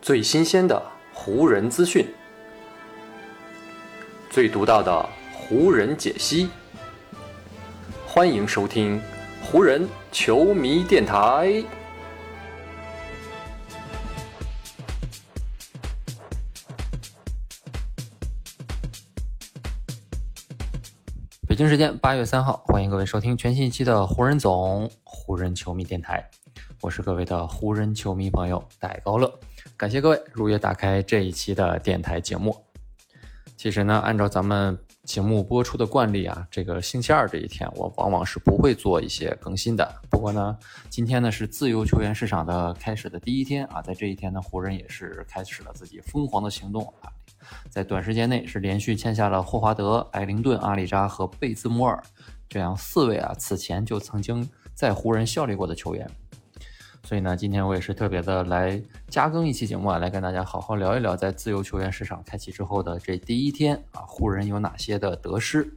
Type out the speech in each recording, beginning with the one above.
最新鲜的湖人资讯，最独到的湖人解析。欢迎收听湖人球迷电台。北京时间八月三号，欢迎各位收听全新一期的湖人总湖人球迷电台。我是各位的湖人球迷朋友戴高乐，感谢各位如约打开这一期的电台节目。其实呢，按照咱们节目播出的惯例啊，这个星期二这一天，我往往是不会做一些更新的。不过呢，今天呢是自由球员市场的开始的第一天啊，在这一天呢，湖人也是开始了自己疯狂的行动啊，在短时间内是连续签下了霍华德、艾灵顿、阿里扎和贝兹摩尔这样四位啊，此前就曾经在湖人效力过的球员。所以呢，今天我也是特别的来加更一期节目啊，来跟大家好好聊一聊，在自由球员市场开启之后的这第一天啊，湖人有哪些的得失？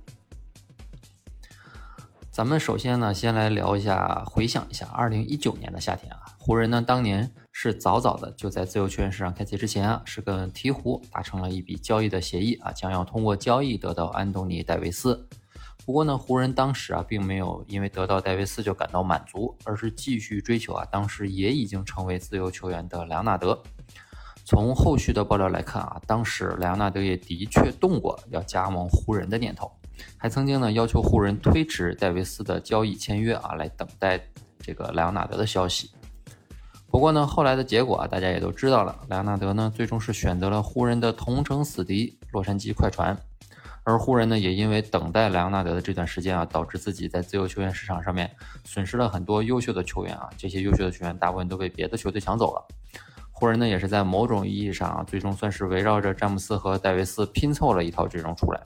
咱们首先呢，先来聊一下，回想一下二零一九年的夏天啊，湖人呢当年是早早的就在自由球员市场开启之前啊，是跟鹈鹕达成了一笔交易的协议啊，将要通过交易得到安东尼戴维斯。不过呢，湖人当时啊，并没有因为得到戴维斯就感到满足，而是继续追求啊，当时也已经成为自由球员的莱昂纳德。从后续的爆料来看啊，当时莱昂纳德也的确动过要加盟湖人的念头，还曾经呢要求湖人推迟戴维斯的交易签约啊，来等待这个莱昂纳德的消息。不过呢，后来的结果啊，大家也都知道了，莱昂纳德呢最终是选择了湖人的同城死敌洛杉矶快船。而湖人呢，也因为等待莱昂纳德的这段时间啊，导致自己在自由球员市场上面损失了很多优秀的球员啊。这些优秀的球员大部分都被别的球队抢走了。湖人呢，也是在某种意义上啊，最终算是围绕着詹姆斯和戴维斯拼凑了一套阵容出来。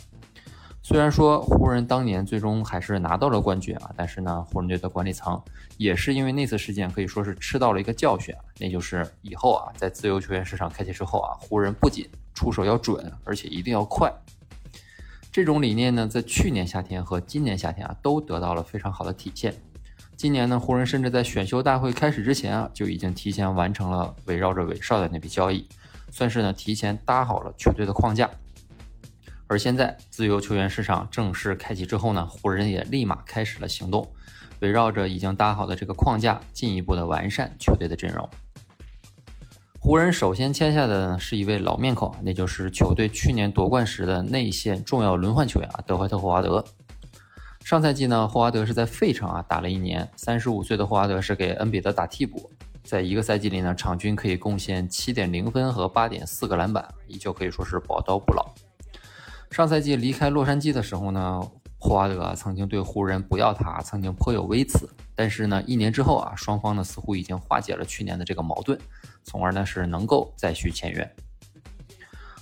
虽然说湖人当年最终还是拿到了冠军啊，但是呢，湖人队的管理层也是因为那次事件可以说是吃到了一个教训啊，那就是以后啊，在自由球员市场开启之后啊，湖人不仅出手要准，而且一定要快。这种理念呢，在去年夏天和今年夏天啊，都得到了非常好的体现。今年呢，湖人甚至在选秀大会开始之前啊，就已经提前完成了围绕着韦少的那笔交易，算是呢提前搭好了球队的框架。而现在自由球员市场正式开启之后呢，湖人也立马开始了行动，围绕着已经搭好的这个框架，进一步的完善球队的阵容。湖人首先签下的呢是一位老面孔，那就是球队去年夺冠时的内线重要轮换球员啊，德怀特·霍华德。上赛季呢，霍华德是在费城啊打了一年，三十五岁的霍华德是给恩比德打替补，在一个赛季里呢，场均可以贡献七点零分和八点四个篮板，依旧可以说是宝刀不老。上赛季离开洛杉矶的时候呢，霍华德曾经对湖人不要他，曾经颇有微词。但是呢，一年之后啊，双方呢似乎已经化解了去年的这个矛盾。从而呢是能够再续签约。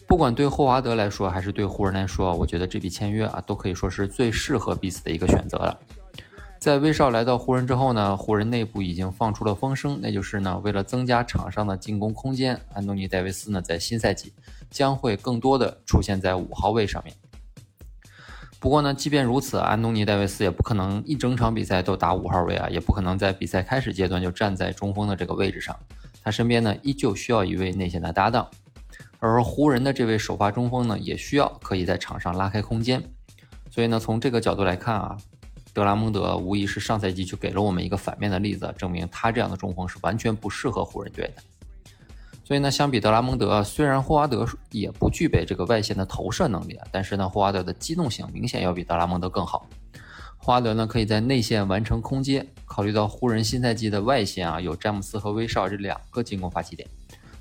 不管对霍华德来说，还是对湖人来说，我觉得这笔签约啊，都可以说是最适合彼此的一个选择了。在威少来到湖人之后呢，湖人内部已经放出了风声，那就是呢，为了增加场上的进攻空间，安东尼戴维斯呢在新赛季将会更多的出现在五号位上面。不过呢，即便如此，安东尼戴维斯也不可能一整场比赛都打五号位啊，也不可能在比赛开始阶段就站在中锋的这个位置上。他身边呢，依旧需要一位内线的搭档，而湖人的这位首发中锋呢，也需要可以在场上拉开空间。所以呢，从这个角度来看啊，德拉蒙德无疑是上赛季就给了我们一个反面的例子，证明他这样的中锋是完全不适合湖人队的。所以呢，相比德拉蒙德，虽然霍华德也不具备这个外线的投射能力，但是呢，霍华德的机动性明显要比德拉蒙德更好。霍华德呢，可以在内线完成空接。考虑到湖人新赛季的外线啊，有詹姆斯和威少这两个进攻发起点，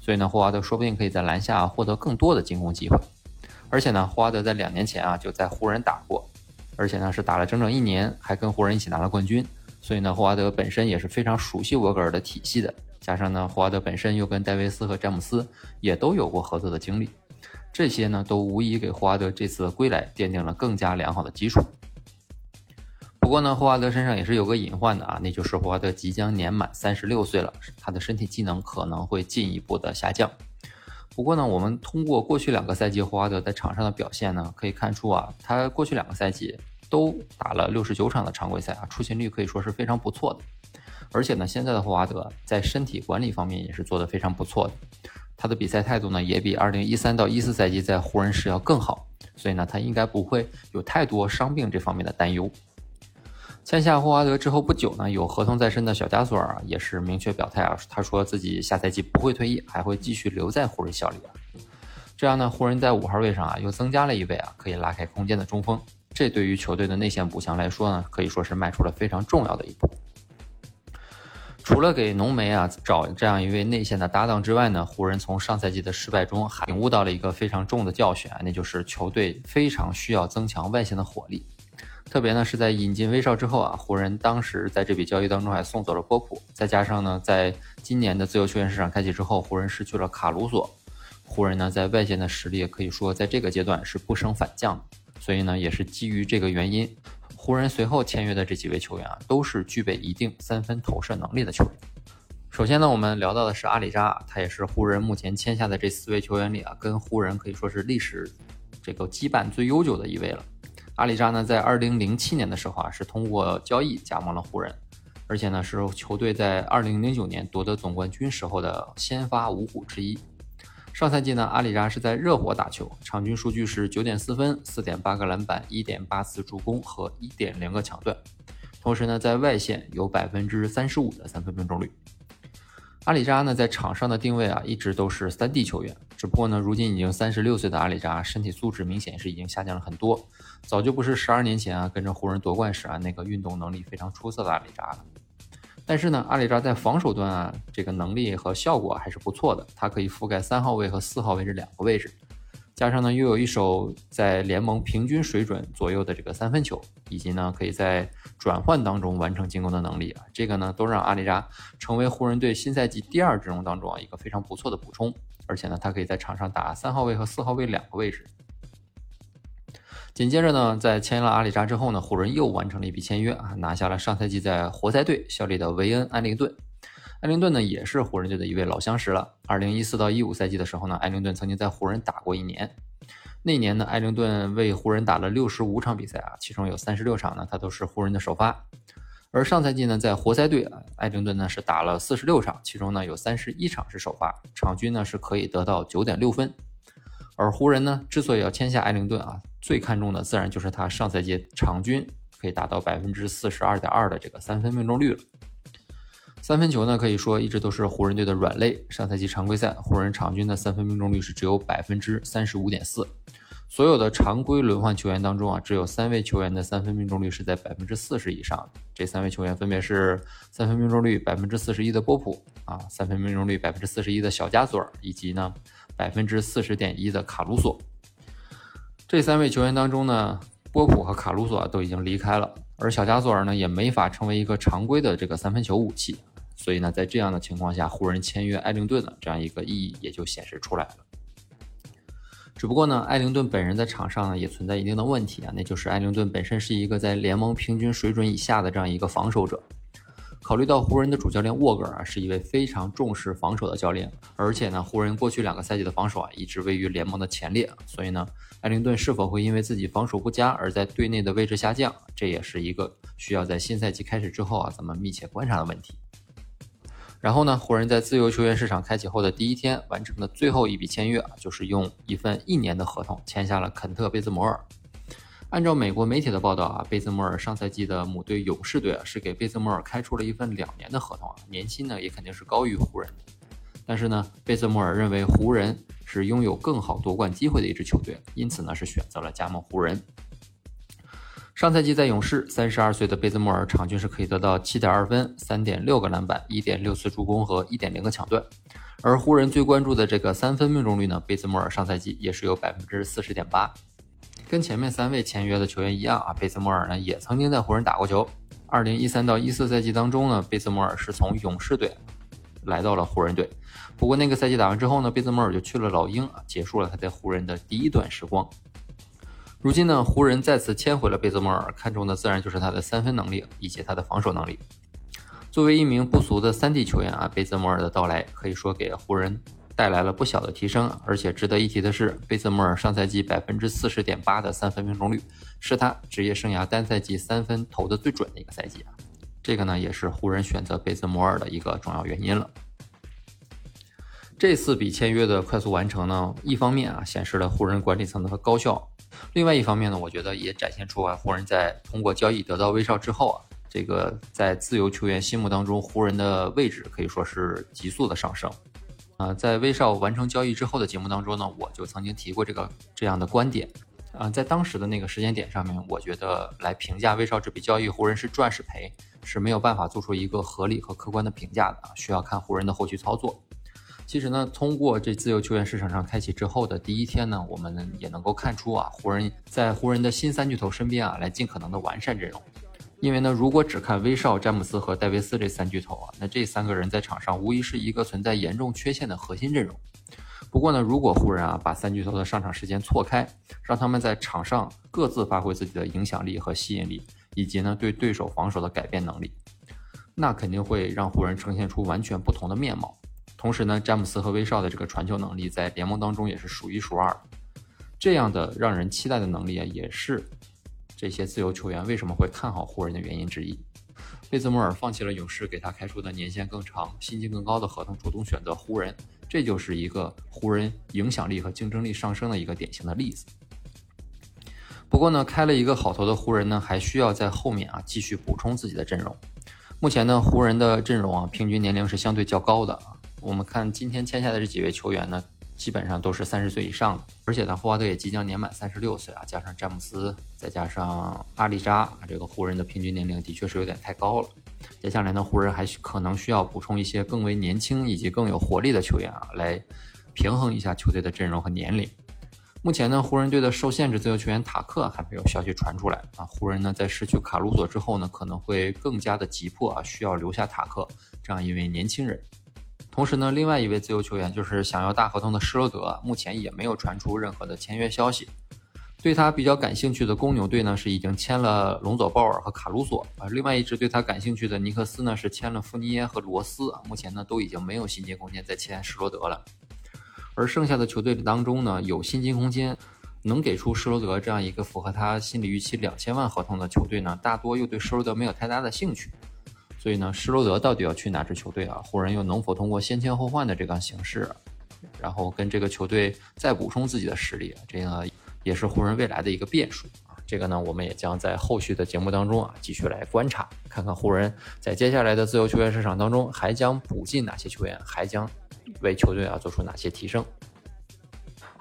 所以呢，霍华德说不定可以在篮下获得更多的进攻机会。而且呢，霍华德在两年前啊就在湖人打过，而且呢是打了整整一年，还跟湖人一起拿了冠军。所以呢，霍华德本身也是非常熟悉沃格尔的体系的。加上呢，霍华德本身又跟戴维斯和詹姆斯也都有过合作的经历，这些呢都无疑给霍华德这次归来奠定了更加良好的基础。不过呢，霍华德身上也是有个隐患的啊，那就是霍华德即将年满三十六岁了，他的身体机能可能会进一步的下降。不过呢，我们通过过去两个赛季霍华德在场上的表现呢，可以看出啊，他过去两个赛季都打了六十九场的常规赛啊，出勤率可以说是非常不错的。而且呢，现在的霍华德在身体管理方面也是做得非常不错的，他的比赛态度呢也比2013到14赛季在湖人时要更好，所以呢，他应该不会有太多伤病这方面的担忧。签下霍华德之后不久呢，有合同在身的小加索尔啊也是明确表态啊，他说自己下赛季不会退役，还会继续留在湖人效力啊。这样呢，湖人在五号位上啊又增加了一位啊可以拉开空间的中锋，这对于球队的内线补强来说呢，可以说是迈出了非常重要的一步。除了给浓眉啊找这样一位内线的搭档之外呢，湖人从上赛季的失败中还领悟到了一个非常重的教训啊，那就是球队非常需要增强外线的火力。特别呢是在引进威少之后啊，湖人当时在这笔交易当中还送走了波普，再加上呢，在今年的自由球员市场开启之后，湖人失去了卡鲁索，湖人呢在外线的实力可以说在这个阶段是不升反降，所以呢也是基于这个原因，湖人随后签约的这几位球员啊，都是具备一定三分投射能力的球员。首先呢，我们聊到的是阿里扎，他也是湖人目前签下的这四位球员里啊，跟湖人可以说是历史这个羁绊最悠久的一位了。阿里扎呢，在二零零七年的时候啊，是通过交易加盟了湖人，而且呢，是球队在二零零九年夺得总冠军时候的先发五虎之一。上赛季呢，阿里扎是在热火打球，场均数据是九点四分、四点八个篮板、一点八次助攻和一点零个抢断，同时呢，在外线有百分之三十五的三分命中率。阿里扎呢，在场上的定位啊，一直都是三 D 球员。只不过呢，如今已经三十六岁的阿里扎，身体素质明显是已经下降了很多，早就不是十二年前啊，跟着湖人夺冠时啊那个运动能力非常出色的阿里扎了。但是呢，阿里扎在防守端啊，这个能力和效果还是不错的，他可以覆盖三号位和四号位这两个位置。加上呢，又有一手在联盟平均水准左右的这个三分球，以及呢可以在转换当中完成进攻的能力啊，这个呢都让阿里扎成为湖人队新赛季第二阵容当中啊一个非常不错的补充。而且呢，他可以在场上打三号位和四号位两个位置。紧接着呢，在签了阿里扎之后呢，湖人又完成了一笔签约啊，拿下了上赛季在活塞队效力的维恩·艾灵顿。艾灵顿呢，也是湖人队的一位老相识了。二零一四到一五赛季的时候呢，艾灵顿曾经在湖人打过一年。那年呢，艾灵顿为湖人打了六十五场比赛啊，其中有三十六场呢，他都是湖人的首发。而上赛季呢，在活塞队啊，艾灵顿呢是打了四十六场，其中呢有三十一场是首发，场均呢是可以得到九点六分。而湖人呢，之所以要签下艾灵顿啊，最看重的自然就是他上赛季场均可以达到百分之四十二点二的这个三分命中率了。三分球呢，可以说一直都是湖人队的软肋。上赛季常规赛，湖人场均的三分命中率是只有百分之三十五点四。所有的常规轮换球员当中啊，只有三位球员的三分命中率是在百分之四十以上。这三位球员分别是三分命中率百分之四十一的波普啊，三分命中率百分之四十一的小加索尔，以及呢百分之四十点一的卡鲁索。这三位球员当中呢，波普和卡鲁索都已经离开了，而小加索尔呢也没法成为一个常规的这个三分球武器。所以呢，在这样的情况下，湖人签约艾灵顿的这样一个意义也就显示出来了。只不过呢，艾灵顿本人在场上呢也存在一定的问题啊，那就是艾灵顿本身是一个在联盟平均水准以下的这样一个防守者。考虑到湖人的主教练沃格尔啊是一位非常重视防守的教练，而且呢，湖人过去两个赛季的防守啊一直位于联盟的前列，所以呢，艾灵顿是否会因为自己防守不佳而在队内的位置下降，这也是一个需要在新赛季开始之后啊咱们密切观察的问题。然后呢，湖人，在自由球员市场开启后的第一天完成的最后一笔签约啊，就是用一份一年的合同签下了肯特·贝兹摩尔。按照美国媒体的报道啊，贝兹莫尔上赛季的母队勇士队啊，是给贝兹莫尔开出了一份两年的合同啊，年薪呢也肯定是高于湖人的。但是呢，贝兹莫尔认为湖人是拥有更好夺冠机会的一支球队，因此呢是选择了加盟湖人。上赛季在勇士，三十二岁的贝兹莫尔场均是可以得到七点二分、三点六个篮板、一点六次助攻和一点零个抢断。而湖人最关注的这个三分命中率呢，贝兹莫尔上赛季也是有百分之四十点八。跟前面三位签约的球员一样啊，贝兹莫尔呢也曾经在湖人打过球。二零一三到一四赛季当中呢，贝兹莫尔是从勇士队来到了湖人队。不过那个赛季打完之后呢，贝兹莫尔就去了老鹰啊，结束了他在湖人的第一段时光。如今呢，湖人再次签回了贝兹莫尔，看中的自然就是他的三分能力以及他的防守能力。作为一名不俗的三 D 球员啊，贝兹莫尔的到来可以说给湖人带来了不小的提升。而且值得一提的是，贝兹莫尔上赛季百分之四十点八的三分命中率，是他职业生涯单赛季三分投的最准的一个赛季啊。这个呢也是湖人选择贝兹摩尔的一个重要原因了。这次笔签约的快速完成呢，一方面啊显示了湖人管理层的高效，另外一方面呢，我觉得也展现出啊湖人在通过交易得到威少之后啊，这个在自由球员心目当中湖人的位置可以说是急速的上升。啊，在威少完成交易之后的节目当中呢，我就曾经提过这个这样的观点。啊，在当时的那个时间点上面，我觉得来评价威少这笔交易湖人是赚是赔是没有办法做出一个合理和客观的评价的，需要看湖人的后续操作。其实呢，通过这自由球员市场上开启之后的第一天呢，我们也能够看出啊，湖人在湖人的新三巨头身边啊，来尽可能的完善阵容。因为呢，如果只看威少、詹姆斯和戴维斯这三巨头啊，那这三个人在场上无疑是一个存在严重缺陷的核心阵容。不过呢，如果湖人啊把三巨头的上场时间错开，让他们在场上各自发挥自己的影响力和吸引力，以及呢对对手防守的改变能力，那肯定会让湖人呈现出完全不同的面貌。同时呢，詹姆斯和威少的这个传球能力在联盟当中也是数一数二。这样的让人期待的能力啊，也是这些自由球员为什么会看好湖人的原因之一。贝兹莫尔放弃了勇士给他开出的年限更长、薪金更高的合同，主动选择湖人，这就是一个湖人影响力和竞争力上升的一个典型的例子。不过呢，开了一个好头的湖人呢，还需要在后面啊继续补充自己的阵容。目前呢，湖人的阵容啊，平均年龄是相对较高的啊。我们看今天签下的这几位球员呢，基本上都是三十岁以上的，而且呢，霍华德也即将年满三十六岁啊，加上詹姆斯，再加上阿里扎，这个湖人的平均年龄的确是有点太高了。接下来呢，湖人还需可能需要补充一些更为年轻以及更有活力的球员啊，来平衡一下球队的阵容和年龄。目前呢，湖人队的受限制自由球员塔克还没有消息传出来啊。湖人呢，在失去卡鲁索之后呢，可能会更加的急迫啊，需要留下塔克这样一位年轻人。同时呢，另外一位自由球员就是想要大合同的施罗德，目前也没有传出任何的签约消息。对他比较感兴趣的公牛队呢，是已经签了隆佐鲍尔和卡鲁索啊。另外一支对他感兴趣的尼克斯呢，是签了富尼耶和罗斯。目前呢，都已经没有薪金空间再签施罗德了。而剩下的球队当中呢，有薪金空间能给出施罗德这样一个符合他心理预期两千万合同的球队呢，大多又对施罗德没有太大的兴趣。所以呢，施罗德到底要去哪支球队啊？湖人又能否通过先签后换的这个形式，然后跟这个球队再补充自己的实力？这个也是湖人未来的一个变数啊。这个呢，我们也将在后续的节目当中啊继续来观察，看看湖人在接下来的自由球员市场当中还将补进哪些球员，还将为球队啊做出哪些提升。